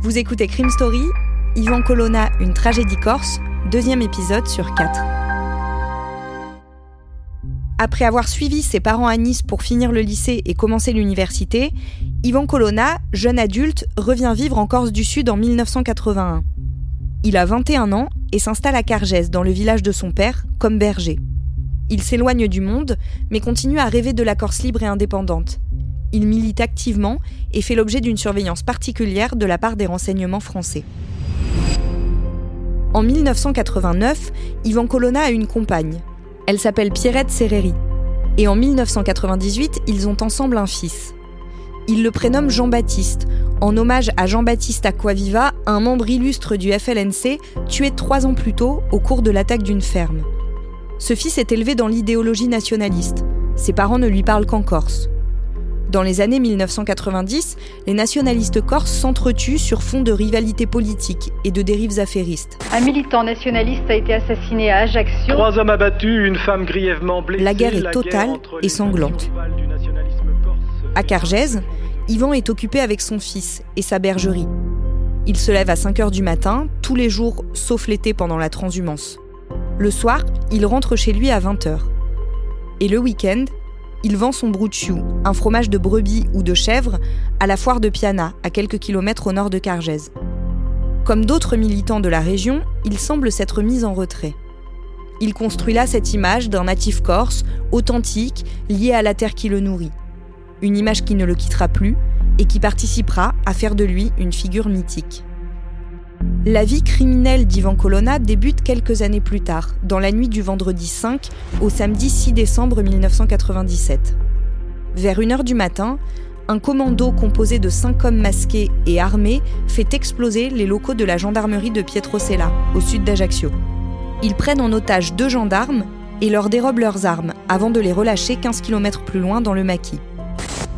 Vous écoutez Crime Story, Yvan Colonna, une tragédie corse, deuxième épisode sur quatre. Après avoir suivi ses parents à Nice pour finir le lycée et commencer l'université, Yvan Colonna, jeune adulte, revient vivre en Corse du Sud en 1981. Il a 21 ans et s'installe à Cargès, dans le village de son père, comme berger. Il s'éloigne du monde, mais continue à rêver de la Corse libre et indépendante. Il milite activement et fait l'objet d'une surveillance particulière de la part des renseignements français. En 1989, Yvan Colonna a une compagne. Elle s'appelle Pierrette Serreri. Et en 1998, ils ont ensemble un fils. Il le prénomme Jean-Baptiste, en hommage à Jean-Baptiste Aquaviva, un membre illustre du FLNC, tué trois ans plus tôt au cours de l'attaque d'une ferme. Ce fils est élevé dans l'idéologie nationaliste. Ses parents ne lui parlent qu'en corse. Dans les années 1990, les nationalistes corses s'entretuent sur fond de rivalité politique et de dérives affairistes. Un militant nationaliste a été assassiné à Ajaccio. Trois hommes abattus, une femme grièvement blessée. La guerre est totale et sanglante. À Cargèse, Yvan est occupé avec son fils et sa bergerie. Il se lève à 5 heures du matin, tous les jours sauf l'été pendant la transhumance. Le soir, il rentre chez lui à 20 heures. Et le week-end, il vend son broutchou, un fromage de brebis ou de chèvre, à la foire de Piana, à quelques kilomètres au nord de Cargèse. Comme d'autres militants de la région, il semble s'être mis en retrait. Il construit là cette image d'un natif corse, authentique, lié à la terre qui le nourrit. Une image qui ne le quittera plus et qui participera à faire de lui une figure mythique. La vie criminelle d'Ivan Colonna débute quelques années plus tard, dans la nuit du vendredi 5 au samedi 6 décembre 1997. Vers 1h du matin, un commando composé de cinq hommes masqués et armés fait exploser les locaux de la gendarmerie de Pietrosella, au sud d'Ajaccio. Ils prennent en otage deux gendarmes et leur dérobent leurs armes avant de les relâcher 15 km plus loin dans le maquis.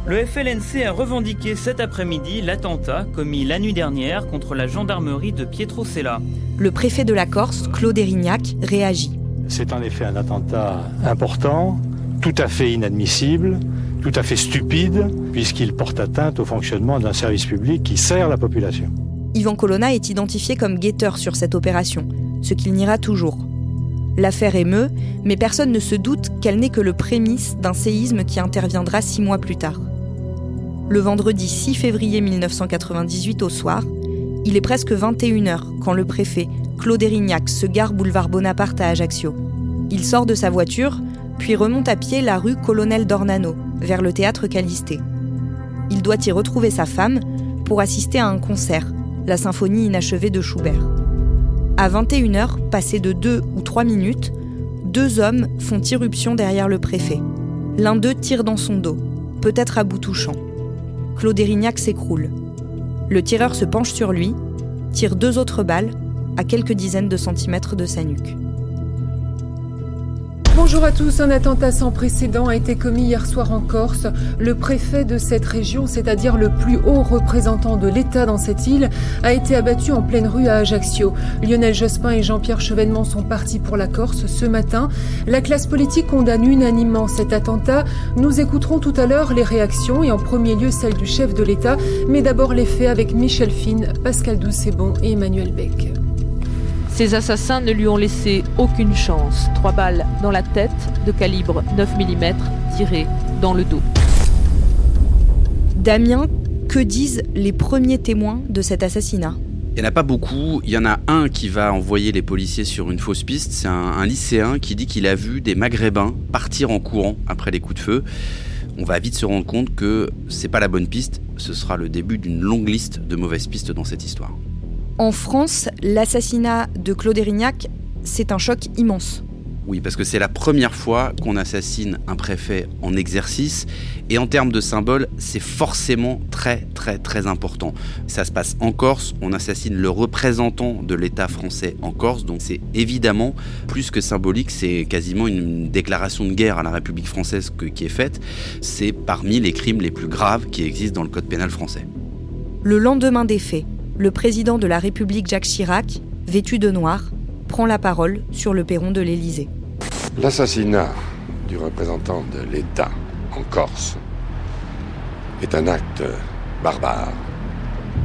Le FLNC a revendiqué cet après-midi l'attentat commis la nuit dernière contre la gendarmerie de Pietrosella. Le préfet de la Corse, Claude Erignac, réagit. C'est en effet un attentat important, tout à fait inadmissible, tout à fait stupide, puisqu'il porte atteinte au fonctionnement d'un service public qui sert la population. Yvan Colonna est identifié comme guetteur sur cette opération, ce qu'il niera toujours. L'affaire émeut, mais personne ne se doute qu'elle n'est que le prémisse d'un séisme qui interviendra six mois plus tard. Le vendredi 6 février 1998 au soir, il est presque 21h quand le préfet, Claude Erignac, se gare boulevard Bonaparte à Ajaccio. Il sort de sa voiture, puis remonte à pied la rue Colonel d'Ornano, vers le théâtre Calisté. Il doit y retrouver sa femme pour assister à un concert, la symphonie inachevée de Schubert. À 21h, passé de 2 ou 3 minutes, deux hommes font irruption derrière le préfet. L'un d'eux tire dans son dos, peut-être à bout touchant. Claude Erignac s'écroule. Le tireur se penche sur lui, tire deux autres balles à quelques dizaines de centimètres de sa nuque. Bonjour à tous, un attentat sans précédent a été commis hier soir en Corse. Le préfet de cette région, c'est-à-dire le plus haut représentant de l'État dans cette île, a été abattu en pleine rue à Ajaccio. Lionel Jospin et Jean-Pierre Chevènement sont partis pour la Corse ce matin. La classe politique condamne unanimement cet attentat. Nous écouterons tout à l'heure les réactions et en premier lieu celle du chef de l'État, mais d'abord les faits avec Michel Fine, Pascal Doucebon et Emmanuel Beck. Ces assassins ne lui ont laissé aucune chance. Trois balles dans la tête de calibre 9 mm tirées dans le dos. Damien, que disent les premiers témoins de cet assassinat? Il n'y en a pas beaucoup. Il y en a un qui va envoyer les policiers sur une fausse piste. C'est un, un lycéen qui dit qu'il a vu des Maghrébins partir en courant après les coups de feu. On va vite se rendre compte que c'est pas la bonne piste. Ce sera le début d'une longue liste de mauvaises pistes dans cette histoire. En France, l'assassinat de Claude Erignac, c'est un choc immense. Oui, parce que c'est la première fois qu'on assassine un préfet en exercice. Et en termes de symbole, c'est forcément très très très important. Ça se passe en Corse, on assassine le représentant de l'État français en Corse, donc c'est évidemment plus que symbolique, c'est quasiment une déclaration de guerre à la République française qui est faite. C'est parmi les crimes les plus graves qui existent dans le Code pénal français. Le lendemain des faits, le président de la République Jacques Chirac, vêtu de noir, prend la parole sur le perron de l'Élysée. L'assassinat du représentant de l'État en Corse est un acte barbare,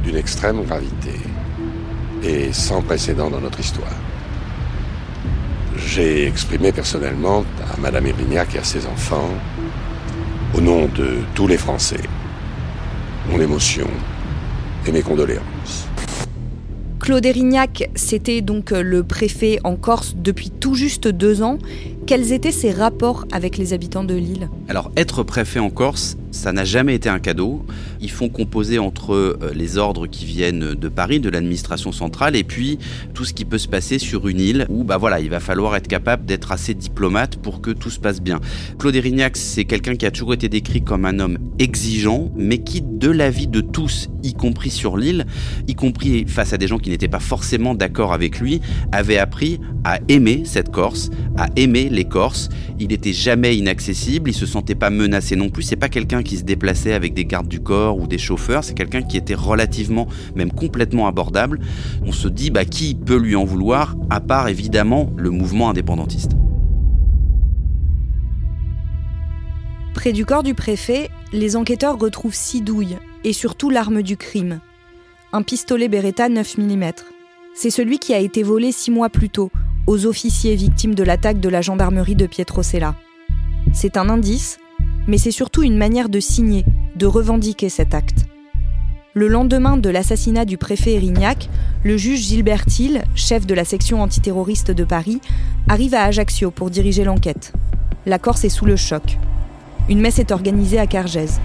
d'une extrême gravité et sans précédent dans notre histoire. J'ai exprimé personnellement à Madame Erignac et à ses enfants, au nom de tous les Français, mon émotion et mes condoléances. Claude Erignac, c'était donc le préfet en Corse depuis tout juste deux ans. Quels étaient ses rapports avec les habitants de l'île Alors, être préfet en Corse, ça n'a jamais été un cadeau. Ils font composer entre euh, les ordres qui viennent de Paris, de l'administration centrale, et puis tout ce qui peut se passer sur une île où bah voilà, il va falloir être capable d'être assez diplomate pour que tout se passe bien. Claude Erignac, c'est quelqu'un qui a toujours été décrit comme un homme exigeant, mais qui, de l'avis de tous, y compris sur l'île, y compris face à des gens qui n'étaient pas forcément d'accord avec lui, avait appris à aimer cette Corse, à aimer les Corses. Il n'était jamais inaccessible, il se sentait pas menacé non plus. C'est pas quelqu'un qui se déplaçait avec des gardes du corps ou des chauffeurs, c'est quelqu'un qui était relativement, même complètement abordable. On se dit, bah, qui peut lui en vouloir, à part évidemment le mouvement indépendantiste. Près du corps du préfet, les enquêteurs retrouvent six douilles et surtout l'arme du crime. Un pistolet Beretta 9 mm. C'est celui qui a été volé six mois plus tôt aux officiers victimes de l'attaque de la gendarmerie de Pietrosella. C'est un indice mais c'est surtout une manière de signer, de revendiquer cet acte. Le lendemain de l'assassinat du préfet Erignac, le juge Gilbert Thiel, chef de la section antiterroriste de Paris, arrive à Ajaccio pour diriger l'enquête. La Corse est sous le choc. Une messe est organisée à Cargèse.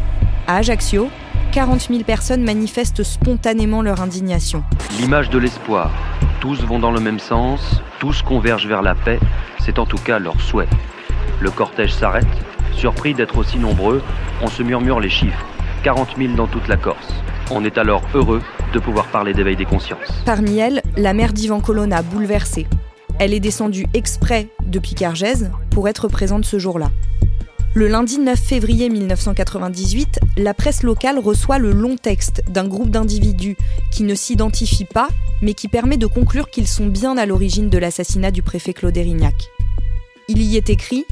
À Ajaccio, 40 000 personnes manifestent spontanément leur indignation. L'image de l'espoir. Tous vont dans le même sens, tous convergent vers la paix, c'est en tout cas leur souhait. Le cortège s'arrête, Surpris d'être aussi nombreux, on se murmure les chiffres. 40 000 dans toute la Corse. On est alors heureux de pouvoir parler d'éveil des consciences. Parmi elles, la mère d'Ivan Colonna, bouleversée. Elle est descendue exprès depuis Cargèse pour être présente ce jour-là. Le lundi 9 février 1998, la presse locale reçoit le long texte d'un groupe d'individus qui ne s'identifient pas, mais qui permet de conclure qu'ils sont bien à l'origine de l'assassinat du préfet Claude Erignac. Il y est écrit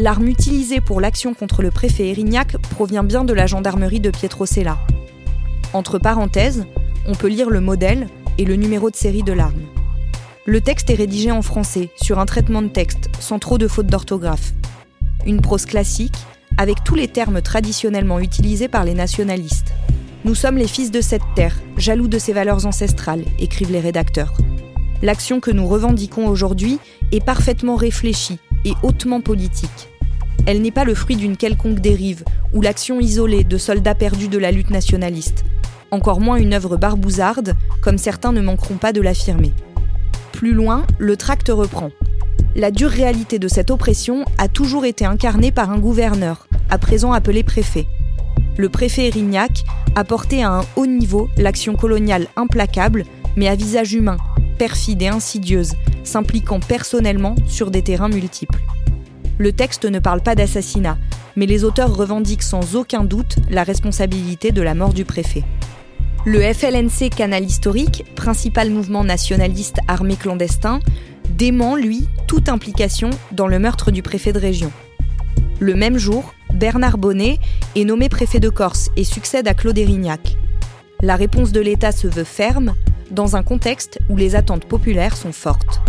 L'arme utilisée pour l'action contre le préfet Erignac provient bien de la gendarmerie de Pietrosella. Entre parenthèses, on peut lire le modèle et le numéro de série de l'arme. Le texte est rédigé en français, sur un traitement de texte, sans trop de fautes d'orthographe. Une prose classique, avec tous les termes traditionnellement utilisés par les nationalistes. Nous sommes les fils de cette terre, jaloux de ses valeurs ancestrales, écrivent les rédacteurs. L'action que nous revendiquons aujourd'hui est parfaitement réfléchie et hautement politique. Elle n'est pas le fruit d'une quelconque dérive ou l'action isolée de soldats perdus de la lutte nationaliste. Encore moins une œuvre barbouzarde, comme certains ne manqueront pas de l'affirmer. Plus loin, le tract reprend. La dure réalité de cette oppression a toujours été incarnée par un gouverneur, à présent appelé préfet. Le préfet Erignac a porté à un haut niveau l'action coloniale implacable, mais à visage humain, perfide et insidieuse, s'impliquant personnellement sur des terrains multiples. Le texte ne parle pas d'assassinat, mais les auteurs revendiquent sans aucun doute la responsabilité de la mort du préfet. Le FLNC Canal Historique, principal mouvement nationaliste armé clandestin, dément, lui, toute implication dans le meurtre du préfet de région. Le même jour, Bernard Bonnet est nommé préfet de Corse et succède à Claude Erignac. La réponse de l'État se veut ferme, dans un contexte où les attentes populaires sont fortes.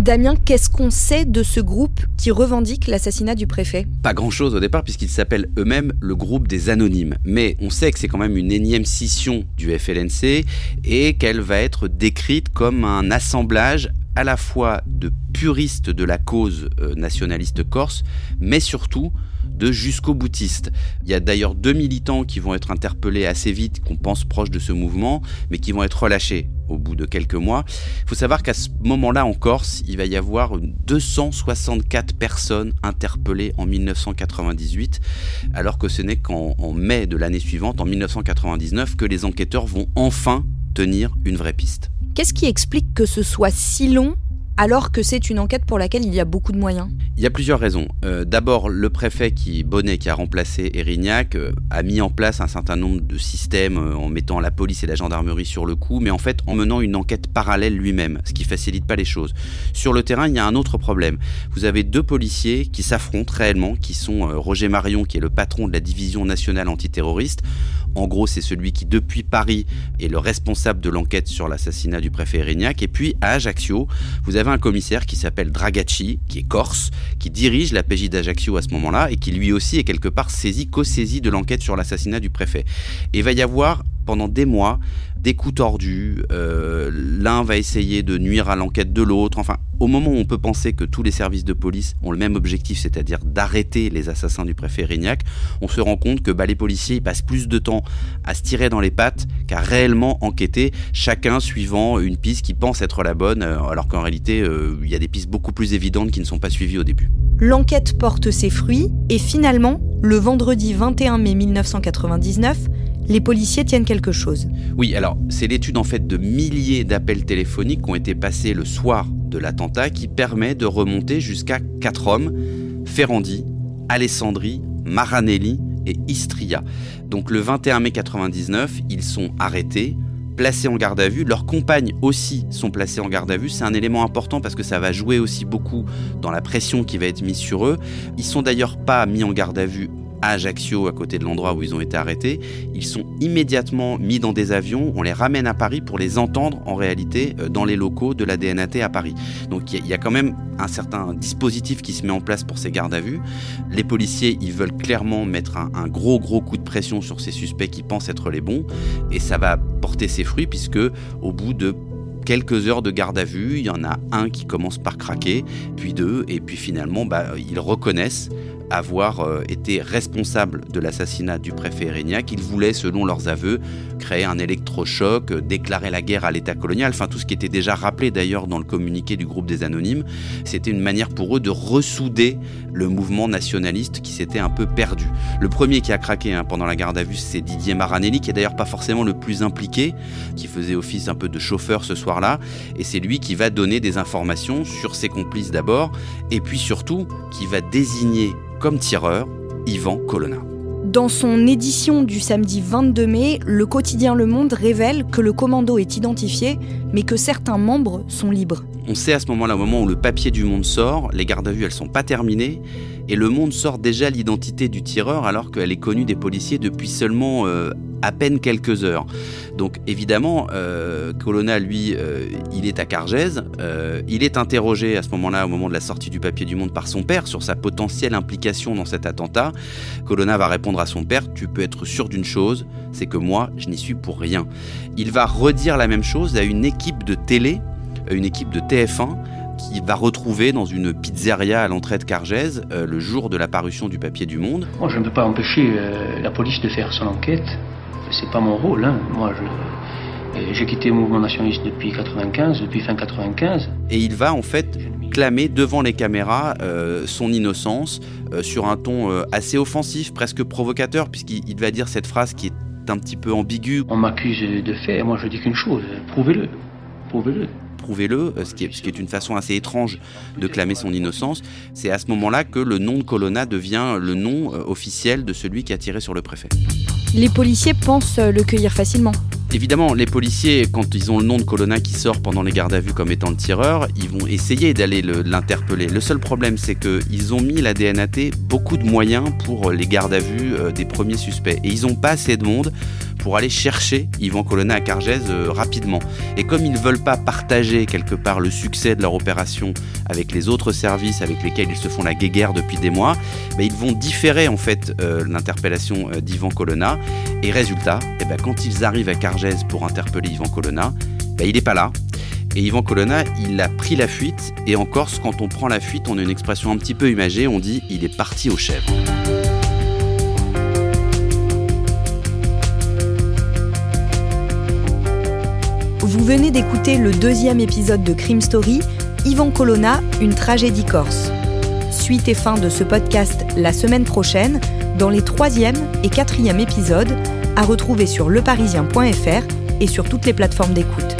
Damien, qu'est-ce qu'on sait de ce groupe qui revendique l'assassinat du préfet? Pas grand-chose au départ puisqu'ils s'appellent eux-mêmes le groupe des anonymes. Mais on sait que c'est quand même une énième scission du FLNC et qu'elle va être décrite comme un assemblage à la fois de puristes de la cause euh, nationaliste corse, mais surtout de jusqu'au boutiste. Il y a d'ailleurs deux militants qui vont être interpellés assez vite, qu'on pense proches de ce mouvement, mais qui vont être relâchés au bout de quelques mois. Il faut savoir qu'à ce moment-là en Corse, il va y avoir 264 personnes interpellées en 1998, alors que ce n'est qu'en mai de l'année suivante, en 1999, que les enquêteurs vont enfin tenir une vraie piste. Qu'est-ce qui explique que ce soit si long alors que c'est une enquête pour laquelle il y a beaucoup de moyens? Il y a plusieurs raisons. Euh, d'abord, le préfet qui Bonnet, qui a remplacé Erignac, euh, a mis en place un certain nombre de systèmes euh, en mettant la police et la gendarmerie sur le coup, mais en fait en menant une enquête parallèle lui-même, ce qui facilite pas les choses. Sur le terrain, il y a un autre problème. Vous avez deux policiers qui s'affrontent réellement, qui sont Roger Marion, qui est le patron de la division nationale antiterroriste. En gros, c'est celui qui, depuis Paris, est le responsable de l'enquête sur l'assassinat du préfet Erignac. Et puis, à Ajaccio, vous avez un commissaire qui s'appelle Dragacci, qui est corse, qui dirige la PJ d'Ajaccio à ce moment-là et qui lui aussi est quelque part saisi, co-saisi de l'enquête sur l'assassinat du préfet. Et il va y avoir pendant des mois des coups tordus, euh, l'un va essayer de nuire à l'enquête de l'autre, enfin au moment où on peut penser que tous les services de police ont le même objectif, c'est-à-dire d'arrêter les assassins du préfet Rignac, on se rend compte que bah, les policiers ils passent plus de temps à se tirer dans les pattes qu'à réellement enquêter, chacun suivant une piste qui pense être la bonne, euh, alors qu'en réalité euh, il y a des pistes beaucoup plus évidentes qui ne sont pas suivies au début. L'enquête porte ses fruits et finalement, le vendredi 21 mai 1999, les policiers tiennent quelque chose. Oui, alors c'est l'étude en fait de milliers d'appels téléphoniques qui ont été passés le soir de l'attentat qui permet de remonter jusqu'à quatre hommes, Ferrandi, Alessandri, Maranelli et Istria. Donc le 21 mai 99, ils sont arrêtés, placés en garde à vue. Leurs compagnes aussi sont placées en garde à vue. C'est un élément important parce que ça va jouer aussi beaucoup dans la pression qui va être mise sur eux. Ils sont d'ailleurs pas mis en garde à vue à Ajaccio, à côté de l'endroit où ils ont été arrêtés. Ils sont immédiatement mis dans des avions, on les ramène à Paris pour les entendre en réalité euh, dans les locaux de la DNAT à Paris. Donc il y, a quand même un certain dispositif qui se met en place pour ces gardes à vue. Les policiers, ils veulent clairement mettre un, gros gros coup de pression sur ces suspects qui pensent être les bons, et ça va porter ses fruits puisque au bout de quelques heures de garde à vue, il y en a un qui commence par craquer, puis deux, et puis finalement, bah, ils reconnaissent avoir euh, été responsable de l'assassinat du préfet Erignac. Ils voulaient, selon leurs aveux, créer un électrochoc, euh, déclarer la guerre à l'État colonial, enfin tout ce qui était déjà rappelé d'ailleurs dans le communiqué du groupe des Anonymes. C'était une manière pour eux de ressouder le mouvement nationaliste qui s'était un peu perdu. Le premier qui a craqué hein, pendant la garde à vue, c'est Didier Maranelli, qui est d'ailleurs pas forcément le plus impliqué, qui faisait office un peu de chauffeur ce soir-là, et c'est lui qui va donner des informations sur ses complices d'abord, et puis surtout qui va désigner comme tireur Yvan Colonna. Dans son édition du samedi 22 mai, le quotidien Le Monde révèle que le commando est identifié, mais que certains membres sont libres. On sait à ce moment-là, au moment où le papier du Monde sort, les gardes à vue, elles sont pas terminées, et le Monde sort déjà l'identité du tireur alors qu'elle est connue des policiers depuis seulement euh, à peine quelques heures. Donc évidemment, euh, Colonna, lui, euh, il est à Cargèse. Euh, il est interrogé à ce moment-là, au moment de la sortie du papier du Monde, par son père sur sa potentielle implication dans cet attentat. Colonna va répondre à son père, tu peux être sûr d'une chose, c'est que moi, je n'y suis pour rien. Il va redire la même chose à une équipe de télé, une équipe de TF1, qui va retrouver dans une pizzeria à l'entrée de Cargèse le jour de la parution du papier du Monde. Je ne peux pas empêcher la police de faire son enquête c'est pas mon rôle. Hein. Moi, j'ai quitté le mouvement nationaliste depuis 95, depuis fin 95. Et il va en fait clamer devant les caméras euh, son innocence euh, sur un ton euh, assez offensif, presque provocateur, puisqu'il va dire cette phrase qui est un petit peu ambiguë. On m'accuse de fait, et moi je dis qu'une chose, prouvez-le, prouvez-le prouvez-le, ce qui, est, ce qui est une façon assez étrange de clamer son innocence. C'est à ce moment-là que le nom de Colonna devient le nom officiel de celui qui a tiré sur le préfet. Les policiers pensent le cueillir facilement. Évidemment, les policiers, quand ils ont le nom de Colonna qui sort pendant les gardes à vue comme étant le tireur, ils vont essayer d'aller l'interpeller. Le, seul problème, c'est qu'ils ont mis la DNAT beaucoup de moyens pour les gardes à vue euh, des premiers suspects. Et ils n'ont pas assez de monde pour aller chercher Yvan Colonna à Cargèse euh, rapidement. Et comme ils ne veulent pas partager quelque part le succès de leur opération avec les autres services avec lesquels ils se font la guéguerre depuis des mois, bah, ils vont différer en fait euh, l'interpellation d'Yvan Colonna. Et résultat, eh ben, quand ils arrivent à Cargèse pour interpeller Yvan Colonna, bah, il n'est pas là. Et Ivan Colonna, il a pris la fuite. Et en Corse, quand on prend la fuite, on a une expression un petit peu imagée. On dit il est parti aux chèvres. Vous venez d'écouter le deuxième épisode de Crime Story, Ivan Colonna, une tragédie corse. Suite et fin de ce podcast la semaine prochaine, dans les troisième et quatrième épisodes, à retrouver sur leparisien.fr et sur toutes les plateformes d'écoute.